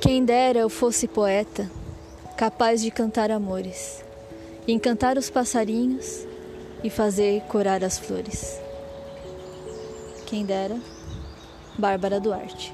Quem dera eu fosse poeta, capaz de cantar amores, encantar os passarinhos e fazer corar as flores. Quem dera, Bárbara Duarte.